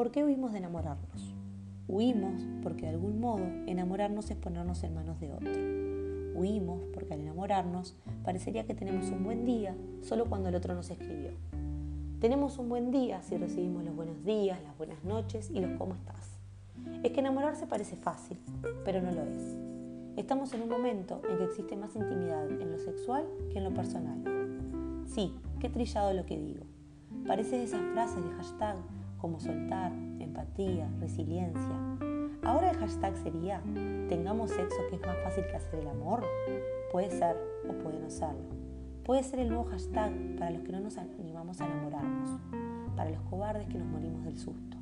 ¿por qué huimos de enamorarnos? Huimos porque de algún modo enamorarnos es ponernos en manos de otro. Huimos porque al enamorarnos parecería que tenemos un buen día solo cuando el otro nos escribió. Tenemos un buen día si recibimos los buenos días, las buenas noches y los cómo estás. Es que enamorarse parece fácil, pero no lo es. Estamos en un momento en que existe más intimidad en lo sexual que en lo personal. Sí, qué trillado lo que digo. Parece de esas frases de hashtag como soltar, empatía, resiliencia. Ahora el hashtag sería tengamos sexo que es más fácil que hacer el amor. Puede ser o puede no serlo. Puede ser el nuevo hashtag para los que no nos animamos a enamorarnos, para los cobardes que nos morimos del susto.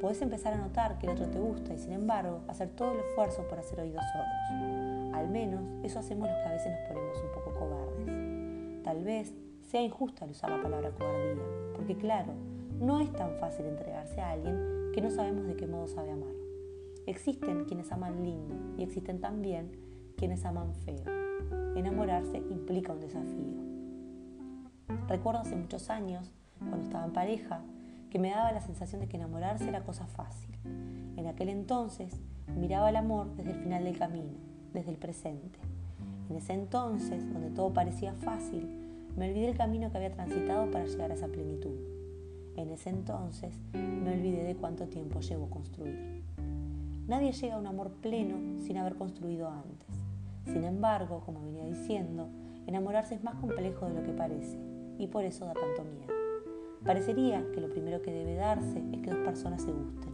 Podés empezar a notar que el otro te gusta y sin embargo hacer todo el esfuerzo por hacer oídos sordos. Al menos eso hacemos los que a veces nos ponemos un poco cobardes. Tal vez sea injusto al usar la palabra cobardía, porque claro, no es tan fácil entregarse a alguien que no sabemos de qué modo sabe amar. Existen quienes aman lindo y existen también quienes aman feo. Enamorarse implica un desafío. Recuerdo hace muchos años, cuando estaba en pareja, que me daba la sensación de que enamorarse era cosa fácil. En aquel entonces miraba el amor desde el final del camino, desde el presente. En ese entonces, donde todo parecía fácil, me olvidé el camino que había transitado para llegar a esa plenitud. En ese entonces me olvidé de cuánto tiempo llevo construir. Nadie llega a un amor pleno sin haber construido antes. Sin embargo, como venía diciendo, enamorarse es más complejo de lo que parece y por eso da tanto miedo. Parecería que lo primero que debe darse es que dos personas se gusten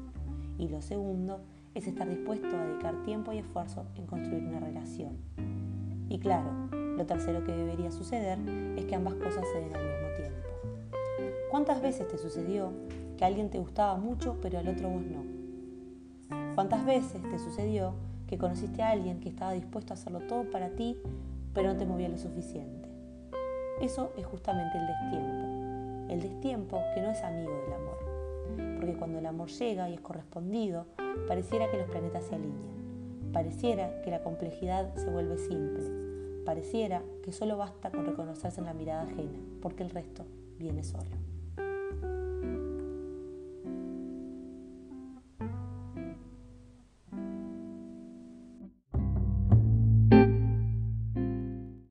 y lo segundo es estar dispuesto a dedicar tiempo y esfuerzo en construir una relación. Y claro, lo tercero que debería suceder es que ambas cosas se den al mismo tiempo. ¿Cuántas veces te sucedió que alguien te gustaba mucho pero al otro vos no? ¿Cuántas veces te sucedió que conociste a alguien que estaba dispuesto a hacerlo todo para ti pero no te movía lo suficiente? Eso es justamente el destiempo el destiempo que no es amigo del amor. Porque cuando el amor llega y es correspondido, pareciera que los planetas se alinean. Pareciera que la complejidad se vuelve simple. Pareciera que solo basta con reconocerse en la mirada ajena, porque el resto viene solo.